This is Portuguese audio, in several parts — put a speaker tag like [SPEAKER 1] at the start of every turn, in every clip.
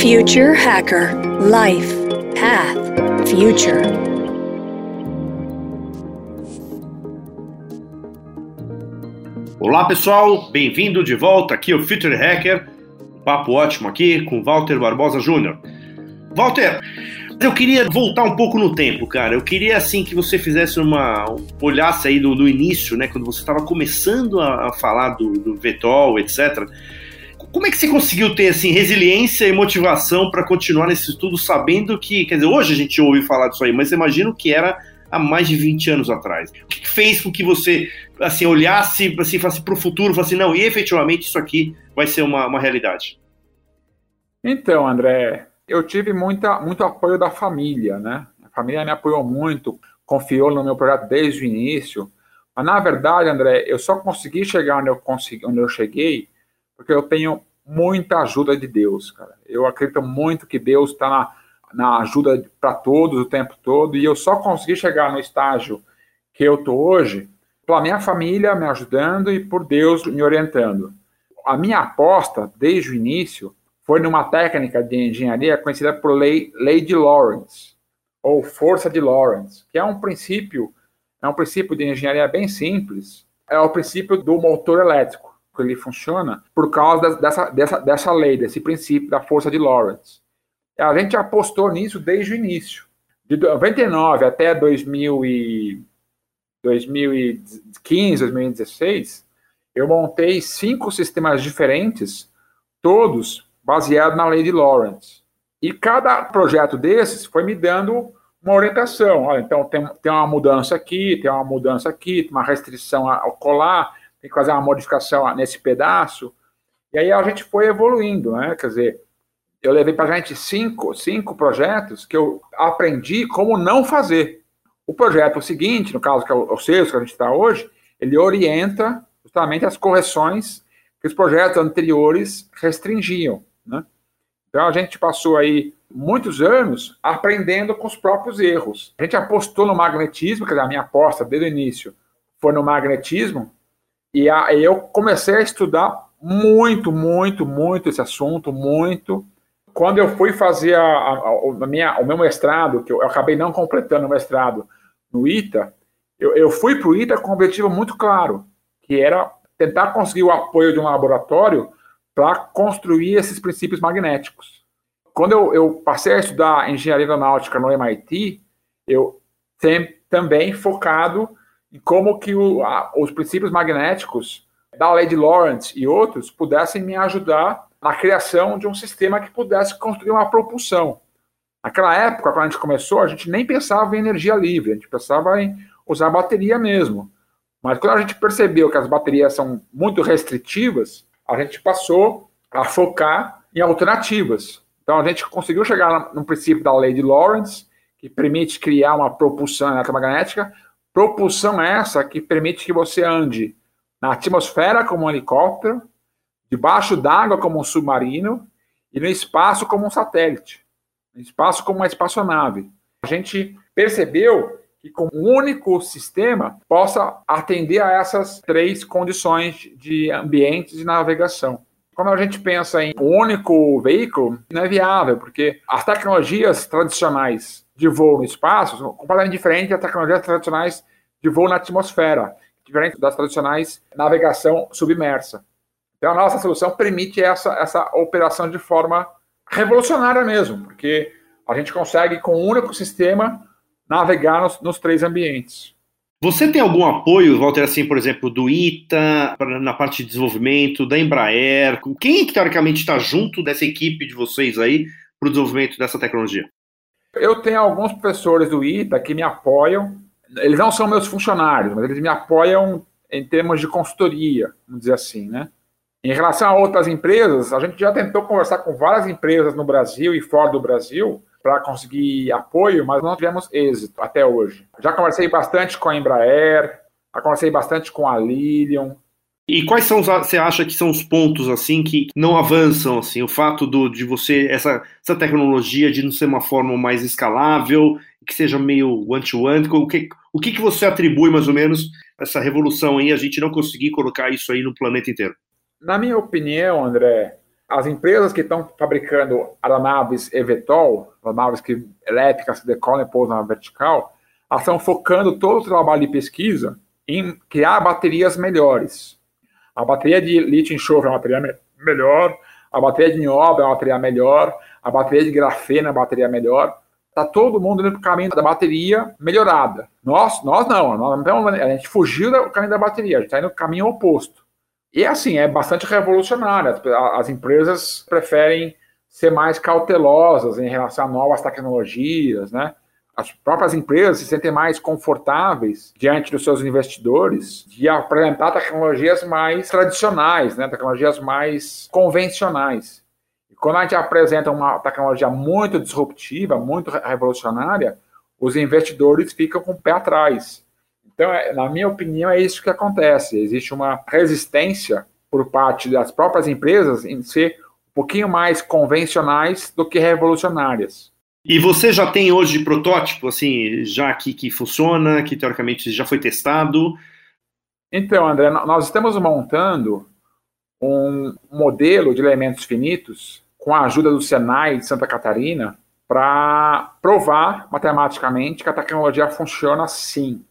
[SPEAKER 1] Future Hacker Life Path Future.
[SPEAKER 2] Olá pessoal, bem-vindo de volta aqui ao Future Hacker. Papo ótimo aqui com Walter Barbosa Jr. Walter, eu queria voltar um pouco no tempo, cara. Eu queria assim que você fizesse uma olhasse aí do início, né, quando você estava começando a, a, falar do, do Vetol, etc. Como é que você conseguiu ter assim resiliência e motivação para continuar nesse estudo, sabendo que, quer dizer, hoje a gente ouve falar disso aí, mas imagino que era há mais de 20 anos atrás. O que fez com que você assim olhasse assim, para o futuro, falasse não, e efetivamente isso aqui vai ser uma, uma realidade?
[SPEAKER 3] Então, André, eu tive muita, muito apoio da família, né? A família me apoiou muito, confiou no meu projeto desde o início. Mas, na verdade, André, eu só consegui chegar onde eu, consegui, onde eu cheguei porque eu tenho muita ajuda de Deus, cara. Eu acredito muito que Deus está na, na ajuda para todos o tempo todo e eu só consegui chegar no estágio que eu tô hoje pela minha família me ajudando e por Deus me orientando. A minha aposta desde o início foi numa técnica de engenharia conhecida por lei, lei de Lorentz ou força de Lorentz, que é um princípio é um princípio de engenharia bem simples. É o princípio do motor elétrico, ele funciona por causa dessa, dessa, dessa lei, desse princípio da força de Lorentz. A gente apostou nisso desde o início. De 99 até 2000 e 2015, 2016, eu montei cinco sistemas diferentes, todos baseados na lei de Lorentz. E cada projeto desses foi me dando uma orientação. Olha, então tem, tem uma mudança aqui, tem uma mudança aqui, tem uma restrição ao colar, tem que fazer uma modificação nesse pedaço. E aí a gente foi evoluindo, né? Quer dizer, eu levei para a gente cinco, cinco projetos que eu aprendi como não fazer. O projeto seguinte, no caso que é o, sexto que a gente está hoje, ele orienta justamente as correções que os projetos anteriores restringiam. Né? Então a gente passou aí muitos anos aprendendo com os próprios erros. A gente apostou no magnetismo, que a minha aposta desde o início foi no magnetismo, e aí eu comecei a estudar muito, muito, muito esse assunto, muito. Quando eu fui fazer a, a, a minha, o meu mestrado, que eu, eu, acabei não completando o mestrado no ITA, eu, eu fui para o ITA com um objetivo muito claro, que era tentar conseguir o apoio de um laboratório para construir esses princípios magnéticos. Quando eu, eu, passei a estudar engenharia aeronáutica no MIT, eu sempre, também focado em como que o, a, os princípios magnéticos da lei de Lorentz e outros pudessem me ajudar na criação de um sistema que pudesse construir uma propulsão. Naquela época, quando a gente começou, a gente nem pensava em energia livre, a gente pensava em usar bateria mesmo. Mas quando a gente percebeu que as baterias são muito restritivas, a gente passou a focar em alternativas. Então a gente conseguiu chegar no princípio da lei de Lorentz, que permite criar uma propulsão eletromagnética. Propulsão essa que permite que você ande na atmosfera como um helicóptero, debaixo d'água como um submarino e no espaço como um satélite, no espaço como uma espaçonave. A gente percebeu que com um único sistema possa atender a essas três condições de ambientes de navegação. Quando a gente pensa em um único veículo, não é viável, porque as tecnologias tradicionais de voo no espaço são completamente diferentes das tecnologias tradicionais de voo na atmosfera, diferente das tradicionais navegação submersa. Então, a nossa solução permite essa, essa operação de forma revolucionária mesmo, porque a gente consegue, com um único sistema, navegar nos, nos três ambientes.
[SPEAKER 2] Você tem algum apoio, Walter, assim, por exemplo, do ITA, na parte de desenvolvimento, da Embraer? Quem, que teoricamente, está junto dessa equipe de vocês aí para o desenvolvimento dessa tecnologia?
[SPEAKER 3] Eu tenho alguns professores do ITA que me apoiam. Eles não são meus funcionários, mas eles me apoiam em termos de consultoria, vamos dizer assim, né? Em relação a outras empresas, a gente já tentou conversar com várias empresas no Brasil e fora do Brasil para conseguir apoio, mas não tivemos êxito até hoje. Já conversei bastante com a Embraer, já conversei bastante com a Lilium.
[SPEAKER 2] E quais são, você acha que são os pontos assim que não avançam assim, o fato do, de você essa, essa tecnologia de não ser uma forma mais escalável, que seja meio one to one, o que o que, que você atribui mais ou menos essa revolução aí a gente não conseguir colocar isso aí no planeta inteiro?
[SPEAKER 3] Na minha opinião, André, As empresas que estão fabricando aeronaves eVTOL, aeronaves que, elétricas que decolam e pousam na vertical, elas estão focando todo o trabalho de pesquisa em criar baterias melhores. A bateria de lítio-enxofre é uma bateria me melhor, a bateria de nióbio é uma bateria melhor, a bateria de grafeno é uma bateria melhor. Está todo mundo indo para o caminho da bateria melhorada. Nós, nós não, nós a gente fugiu do caminho da bateria, a gente está indo no caminho oposto. E assim, é bastante revolucionário. As, as empresas preferem ser mais cautelosas em relação a novas tecnologias, né? as próprias empresas se sentem mais confortáveis diante dos seus investidores de apresentar tecnologias mais tradicionais, né, tecnologias mais convencionais. E quando a gente apresenta uma tecnologia muito disruptiva, muito revolucionária, os investidores ficam com o pé atrás. Então, é, na minha opinião, é isso que acontece. Existe uma resistência por parte das próprias empresas em ser um pouquinho mais convencionais do que revolucionárias.
[SPEAKER 2] E você já tem hoje protótipo, assim, já aqui que funciona, que teoricamente já foi testado?
[SPEAKER 3] Então, André, nós estamos montando um modelo de elementos finitos com a ajuda do Senai de Santa Catarina para provar matematicamente que a tecnologia funciona assim.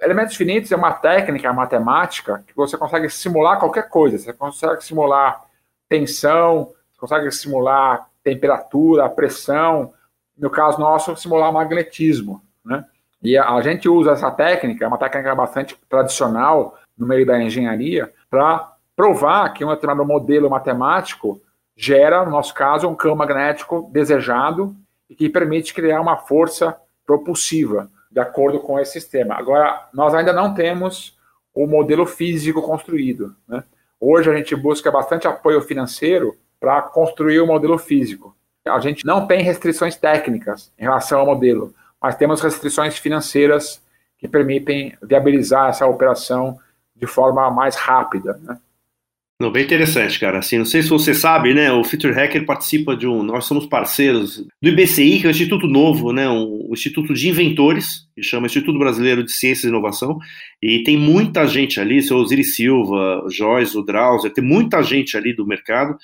[SPEAKER 3] Elementos finitos é uma técnica matemática que você consegue simular qualquer coisa. Você consegue simular tensão, consegue simular temperatura, pressão, no caso nosso, simular magnetismo. Né? E a, a gente usa essa técnica, é uma técnica bastante tradicional no meio da engenharia, para provar que um determinado modelo matemático gera, no nosso caso, um campo magnético desejado e que permite criar uma força propulsiva de acordo com esse sistema. Agora, nós ainda não temos o modelo físico construído. Né? Hoje a gente busca bastante apoio financeiro para construir o modelo físico. A gente não tem restrições técnicas em relação ao modelo, mas temos restrições financeiras que permitem viabilizar essa operação de forma mais rápida. Né?
[SPEAKER 2] Não, bem interessante, cara. Assim, não sei se você sabe, né? O Future Hacker participa de um. Nós somos parceiros do IBCI, que é um instituto novo, né? Um, um instituto de inventores, que chama Instituto Brasileiro de Ciência e Inovação. E tem muita gente ali, seu Osiris Silva, Joyce, o Drauzio, tem muita gente ali do mercado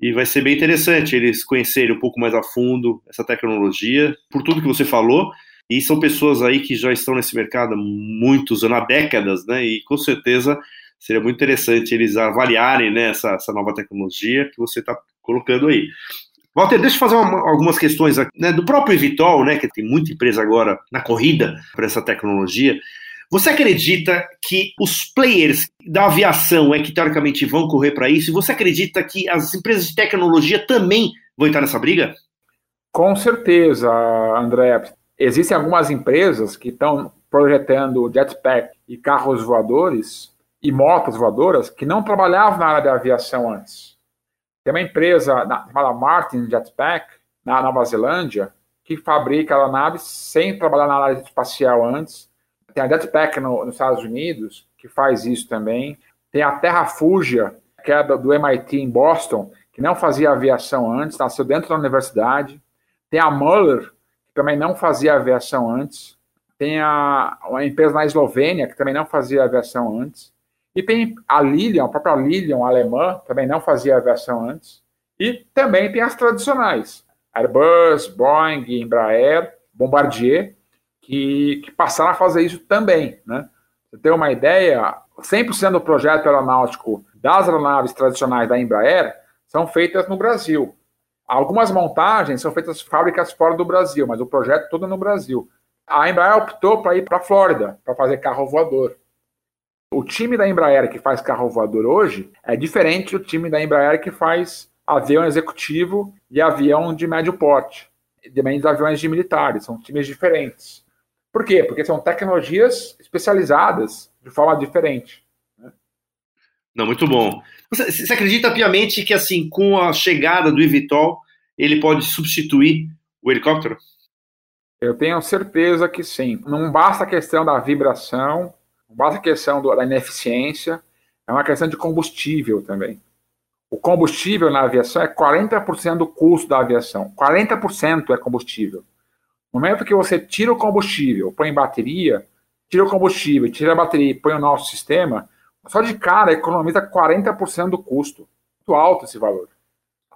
[SPEAKER 2] e vai ser bem interessante eles conhecerem um pouco mais a fundo essa tecnologia, por tudo que você falou. E são pessoas aí que já estão nesse mercado há muitos anos, há décadas, né? E com certeza seria muito interessante eles avaliarem né, essa, essa nova tecnologia que você está colocando aí. Walter, deixa eu fazer uma, algumas questões aqui, né, do próprio Evitol, né, que tem muita empresa agora na corrida para essa tecnologia. Você acredita que os players da aviação é que teoricamente vão correr para isso? E você acredita que as empresas de tecnologia também vão entrar nessa briga?
[SPEAKER 3] Com certeza, André. Existem algumas empresas que estão projetando jetpack e carros voadores e motos voadoras que não trabalhavam na área da aviação antes. Tem uma empresa chamada Martin Jetpack, na Nova Zelândia, que fabrica aeronaves sem trabalhar na área espacial antes tem a Jetpack no, nos Estados Unidos, que faz isso também. Tem a Terra Fúgia, que é do, do MIT em Boston, que não fazia aviação antes, nasceu dentro da universidade. Tem a Muller, que também não fazia aviação antes. Tem a, uma empresa na Eslovênia, que também não fazia aviação antes. E tem a Lilium, a própria Lilium alemã, também não fazia aviação antes. E também tem as tradicionais, Airbus, Boeing, Embraer, Bombardier, que, que passaram a fazer isso também. Né? Você tem uma ideia, 100% do projeto aeronáutico das aeronaves tradicionais da Embraer são feitas no Brasil. Algumas montagens são feitas fábricas fora do Brasil, mas o projeto todo no Brasil. A Embraer optou para ir para a Flórida para fazer carro voador. O time da Embraer que faz carro voador hoje é diferente do time da Embraer que faz avião executivo e avião de médio porte, também dos aviões de militares, são times diferentes. Por quê? Porque são tecnologias especializadas de forma diferente. Né?
[SPEAKER 2] Não, muito bom. Você, você, acredita piamente que, assim, com a chegada do eVTOL, ele pode substituir o helicóptero?
[SPEAKER 3] Eu tenho certeza que sim. Não basta a questão da vibração, basta a questão da ineficiência, é uma questão de combustível também. O combustível na aviação é 40% do custo da aviação. 40% é combustível. No momento que você tira o combustível, põe bateria, tira o combustível, tira a bateria e põe o nosso sistema, só de cara economiza 40% do custo. Muito alto esse valor.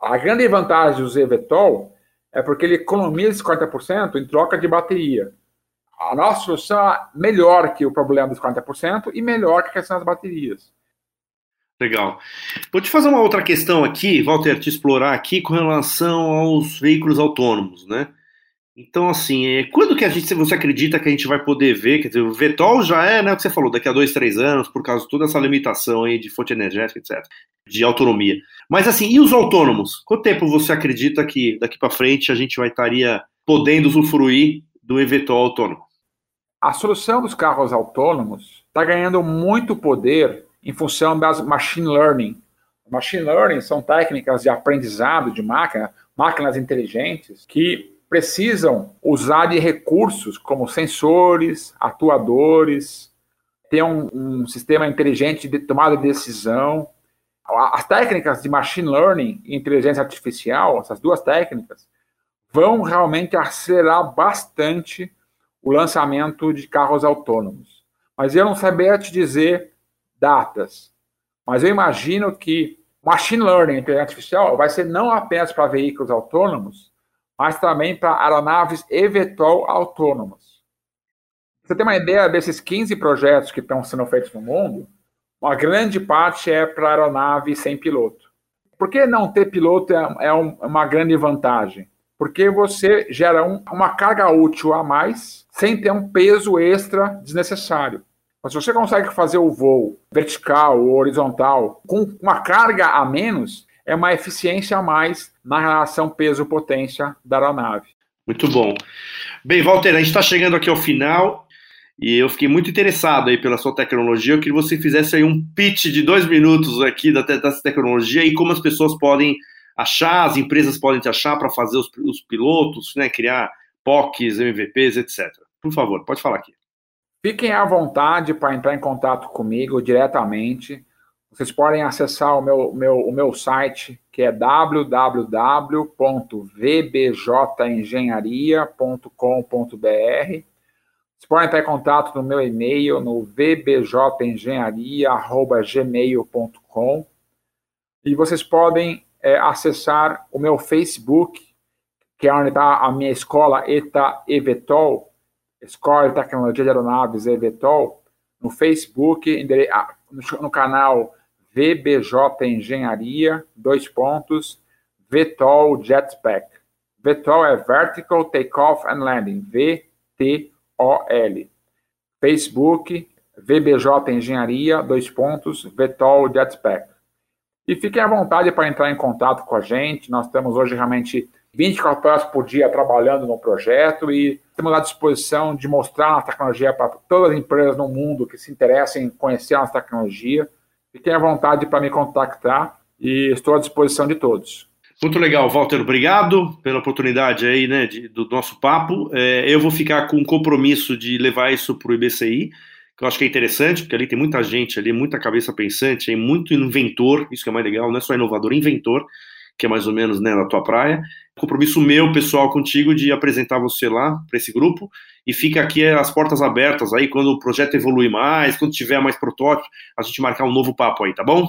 [SPEAKER 3] A grande vantagem do eVTOL é porque ele economiza 40% em troca de bateria. A nossa solução é melhor que o problema dos 40% e melhor que a questão das baterias.
[SPEAKER 2] Legal. Vou te fazer uma outra questão aqui, Walter, te explorar aqui com relação aos veículos autônomos, né? Então, assim, é, quando que a gente, você acredita que a gente vai poder ver? Quer dizer, o Vetol já é, né, o que você falou, daqui a dois, três anos, por causa de toda essa limitação aí de fonte energética, etc., de autonomia. Mas, assim, e os autônomos? Quanto tempo você acredita que daqui para frente a gente vai estaria podendo usufruir do eVTOL autônomo?
[SPEAKER 3] A solução dos carros autônomos está ganhando muito poder em função das machine learning. Machine learning são técnicas de aprendizado de máquina, máquinas inteligentes, que precisam usar de recursos como sensores, atuadores, ter um, um sistema inteligente de tomada de decisão. As técnicas de machine learning e inteligência artificial, essas duas técnicas, vão realmente acelerar bastante o lançamento de carros autônomos. Mas eu não saberia te dizer datas. Mas eu imagino que machine learning inteligência artificial vai ser não apenas para veículos autônomos, mas também para aeronaves eVTOL autônomas. Você tem uma ideia desses 15 projetos que estão sendo feitos no mundo? Uma grande parte é para aeronave sem piloto. Por que não ter piloto é, é um, uma grande vantagem? Porque você gera um, uma carga útil a mais sem ter um peso extra desnecessário. Mas se você consegue fazer o voo vertical ou horizontal com uma carga a menos, é uma eficiência a mais na relação peso-potência da aeronave.
[SPEAKER 2] Muito bom. Bem, Walter, a gente está chegando aqui ao final e eu fiquei muito interessado aí pela sua tecnologia. Eu queria que você fizesse aí um pitch de dois minutos aqui dessa tecnologia e como as pessoas podem achar, as empresas podem te achar para fazer os, os, pilotos, né, criar POCs, MVPs, etc. Por favor, pode falar aqui.
[SPEAKER 3] Fiquem à vontade para entrar em contato comigo diretamente. Vocês podem acessar o meu, meu, o meu site, que é www.vbjenharia.com.br. Vocês podem entrar em contato no meu e-mail, no vbjenharia.gmail.com. E vocês podem é, acessar o meu Facebook, que é onde está a minha escola ETA Evetol, Escola de Tecnologia de Aeronaves Evetol, no Facebook, no canal VBJ Engenharia, dois pontos, VTOL Jetpack. VTOL é Vertical Takeoff and Landing, V-T-O-L. Facebook, VBJ Engenharia, dois pontos, VTOL Jetpack. E fiquem à vontade para entrar em contato com a gente. Nós temos hoje realmente 24 horas por dia trabalhando no projeto e estamos à disposição de mostrar a tecnologia para todas as empresas no mundo que se interessem em conhecer a nossa tecnologia. Fiquem à vontade para me contactar e estou à disposição de todos.
[SPEAKER 2] Muito legal, Walter. Obrigado pela oportunidade aí, né, de, do nosso papo. É, eu vou ficar com o compromisso de levar isso para o IBCI, que eu acho que é interessante, porque ali tem muita gente, ali muita cabeça pensante, muito inventor, isso que é mais legal, não é só inovador, inventor, que é mais ou menos né, na tua praia. Compromisso meu, pessoal, contigo de apresentar você lá para esse grupo e fica aqui as portas abertas aí quando o projeto evoluir mais, quando tiver mais protótipo, a gente marcar um novo papo aí, tá bom?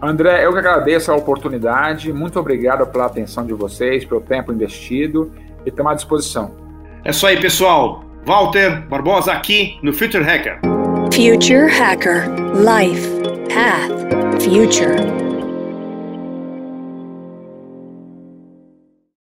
[SPEAKER 3] André, eu que agradeço a oportunidade, muito obrigado pela atenção de vocês, pelo tempo investido e estamos à disposição.
[SPEAKER 2] É isso aí, pessoal. Walter Barbosa aqui no Future Hacker.
[SPEAKER 1] Future Hacker. Life. Path. Future